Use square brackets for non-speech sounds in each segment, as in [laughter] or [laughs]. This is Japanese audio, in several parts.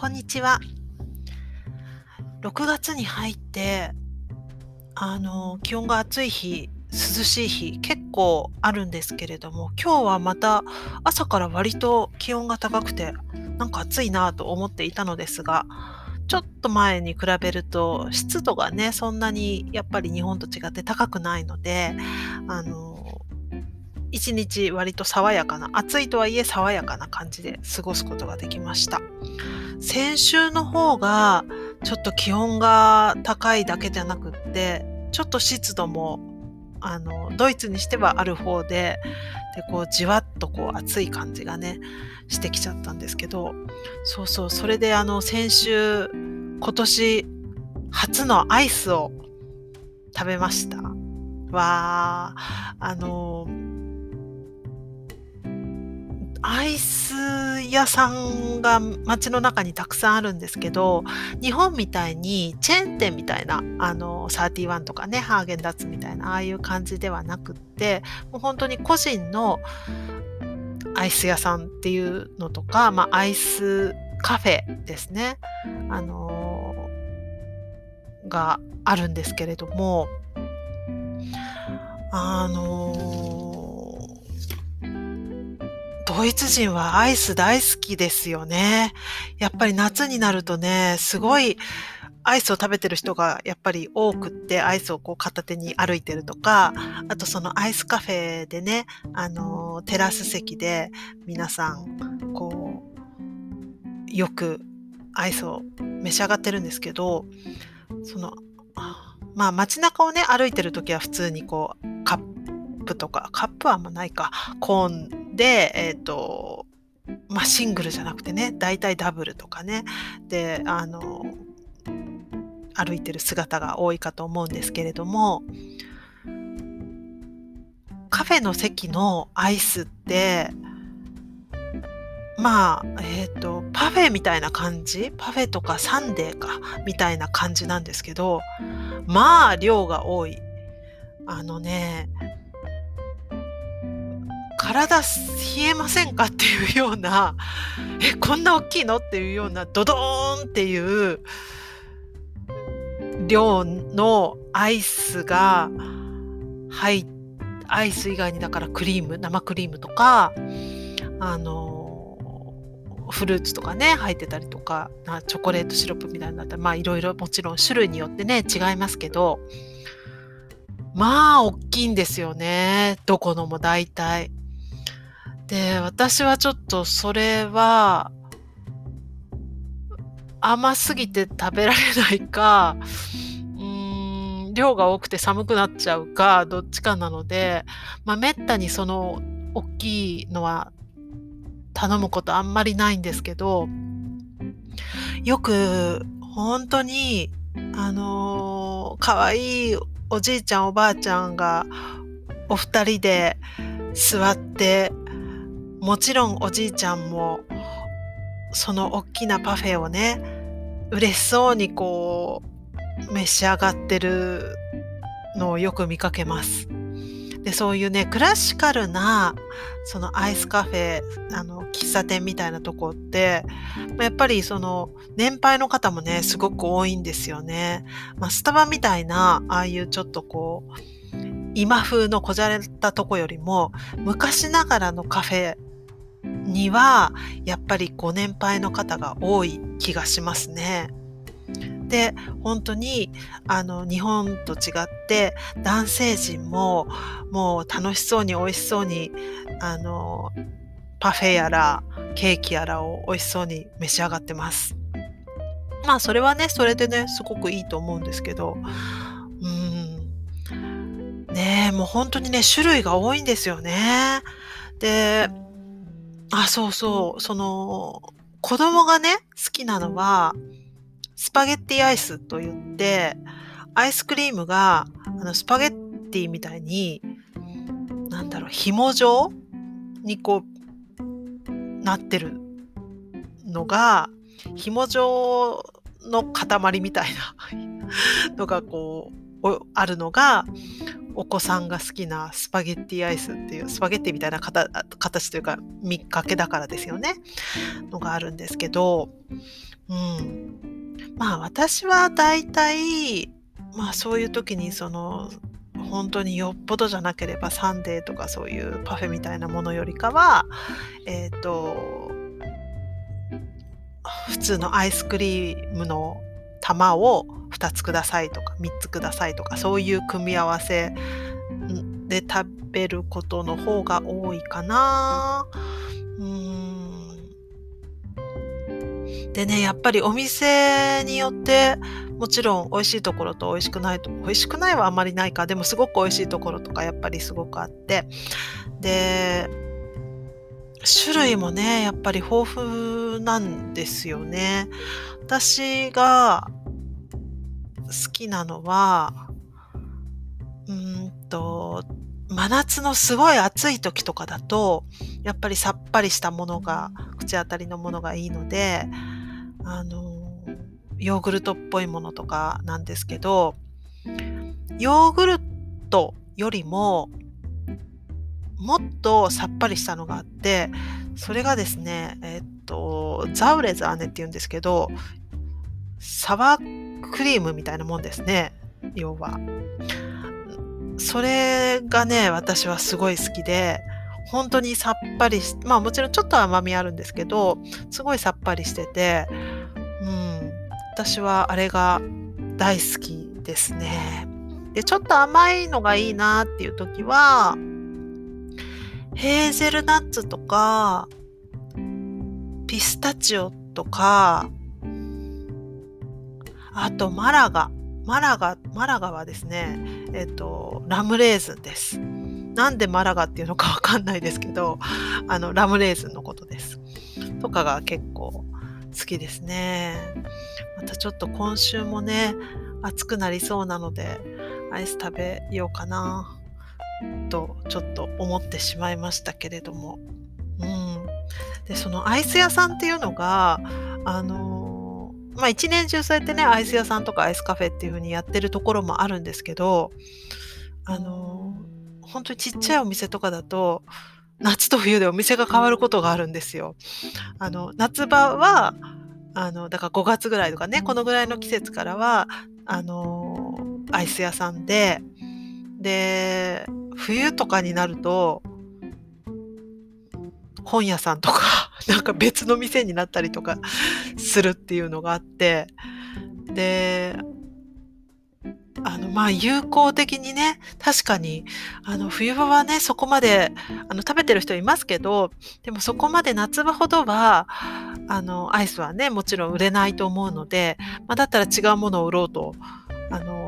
こんにちは。6月に入って、あの、気温が暑い日、涼しい日、結構あるんですけれども、今日はまた朝から割と気温が高くて、なんか暑いなと思っていたのですが、ちょっと前に比べると湿度がね、そんなにやっぱり日本と違って高くないので、あの、一日割と爽やかな、暑いとはいえ爽やかな感じで過ごすことができました。先週の方がちょっと気温が高いだけじゃなくって、ちょっと湿度もあのドイツにしてはある方ででこうじわっとこう暑い感じがねしてきちゃったんですけどそうそうそれであの先週今年初のアイスを食べました。わーあのアイス屋さんが街の中にたくさんあるんですけど、日本みたいにチェーン店みたいな、あの、31とかね、ハーゲンダッツみたいな、ああいう感じではなくって、もう本当に個人のアイス屋さんっていうのとか、まあ、アイスカフェですね。あのー、があるんですけれども、あのードイツ人はアイス大好きですよね。やっぱり夏になるとね、すごいアイスを食べてる人がやっぱり多くって、アイスをこう片手に歩いてるとか、あとそのアイスカフェでね、あの、テラス席で皆さん、こう、よくアイスを召し上がってるんですけど、その、まあ街中をね、歩いてる時は普通にこう、プとか、カップはあんまないか、コーンで、えっ、ー、と、まあ、シングルじゃなくてね、大体ダブルとかね、で、あの、歩いてる姿が多いかと思うんですけれども、カフェの席のアイスって、まあ、えっ、ー、と、パフェみたいな感じ？パフェとかサンデーか、みたいな感じなんですけど、まあ、量が多い。あのね、体冷えませんかっていうような、え、こんな大きいのっていうような、ドドーンっていう量のアイスが入っアイス以外にだからクリーム、生クリームとか、あの、フルーツとかね、入ってたりとか、チョコレートシロップみたいになったら、まあいろいろもちろん種類によってね、違いますけど、まあ、大きいんですよね。どこのも大体。で、私はちょっとそれは、甘すぎて食べられないか、うーん、量が多くて寒くなっちゃうか、どっちかなので、まあ、めったにその、大きいのは頼むことあんまりないんですけど、よく、本当に、あのー、かわいいおじいちゃんおばあちゃんがお二人で座ってもちろんおじいちゃんもその大きなパフェをね嬉しそうにこう召し上がってるのをよく見かけます。でそういうねクラシカルなそのアイスカフェあの喫茶店みたいなとこってやっぱりその年配の方もねすごく多いんですよね。まあ、スタバみたいなああいうちょっとこう今風のこじゃれたとこよりも昔ながらのカフェにはやっぱりご年配の方が多い気がしますね。で本当にあの日本と違って男性陣ももう楽しそうに美味しそうにあのパフェやらケーキやらを美味しそうに召し上がってます。まあそれはねそれでねすごくいいと思うんですけどねえもう本当にね種類が多いんですよね。であ、そうそう。その、子供がね、好きなのは、スパゲッティアイスと言って、アイスクリームが、あの、スパゲッティみたいに、なんだろう、紐状にこう、なってるのが、紐状の塊みたいな [laughs] のがこう、あるのが、お子さんが好きなスパゲッティアイスっていうスパゲッティみたいな形というか見かけだからですよね。のがあるんですけど、うん、まあ私は大体まあそういう時にその本当によっぽどじゃなければサンデーとかそういうパフェみたいなものよりかはえっ、ー、と普通のアイスクリームの玉を2つくださいとか3つくださいとかそういう組み合わせで食べることの方が多いかな。うん。でねやっぱりお店によってもちろん美味しいところと美味しくないと美味しくないはあまりないか。でもすごく美味しいところとかやっぱりすごくあって。で種類もねやっぱり豊富なんですよね。私が好きなのは、うんと、真夏のすごい暑い時とかだと、やっぱりさっぱりしたものが、口当たりのものがいいので、あの、ヨーグルトっぽいものとかなんですけど、ヨーグルトよりも、もっとさっぱりしたのがあって、それがですね、えっと、ザウレザーネって言うんですけど、サワークリームみたいなもんですね。要は。それがね、私はすごい好きで、本当にさっぱりし、まあもちろんちょっと甘みあるんですけど、すごいさっぱりしてて、うん、私はあれが大好きですね。で、ちょっと甘いのがいいなっていう時は、ヘーゼルナッツとか、ピスタチオとか、あと、マラガ。マラガ、マラガはですね、えっ、と、ラムレーズンです。なんでマラガっていうのかわかんないですけど、あの、ラムレーズンのことです。とかが結構好きですね。またちょっと今週もね、暑くなりそうなので、アイス食べようかな、とちょっと思ってしまいましたけれども。うん。で、そのアイス屋さんっていうのが、あのまあ一年中そうやってね、アイス屋さんとかアイスカフェっていう風にやってるところもあるんですけど、あの本当にちっちゃいお店とかだと、夏と冬でお店が変わることがあるんですよ。あの、夏場は、あの、だから5月ぐらいとかね、このぐらいの季節からは、あの、アイス屋さんで、で、冬とかになると、本屋さんとか、[laughs] なんか別の店になったりとか [laughs] するっていうのがあって、で、あの、まあ、有効的にね、確かに、あの、冬場はね、そこまで、あの、食べてる人いますけど、でもそこまで夏場ほどは、あの、アイスはね、もちろん売れないと思うので、まあ、だったら違うものを売ろうと、あの、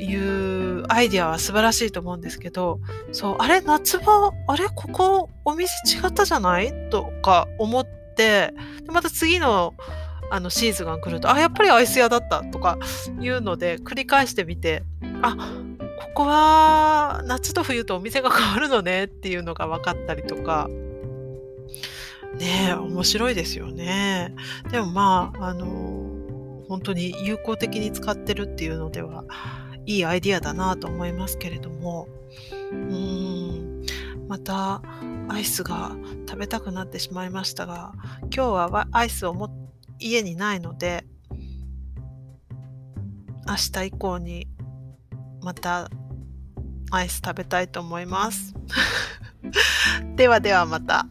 いうアイディアは素晴らしいと思うんですけど、そう、あれ、夏場、あれ、ここお店違ったじゃない？とか思って、でまた次のあのシーズンが来ると、あ、やっぱりアイス屋だったとかいうので繰り返してみて、あ、ここは夏と冬とお店が変わるのねっていうのが分かったりとか、ねえ、面白いですよね。でもまあ、あの、本当に有効的に使ってるっていうのでは、いいアイディアだなと思いますけれども、うん、またアイスが食べたくなってしまいましたが、今日はアイスをも家にないので、明日以降にまたアイス食べたいと思います。[laughs] ではではまた。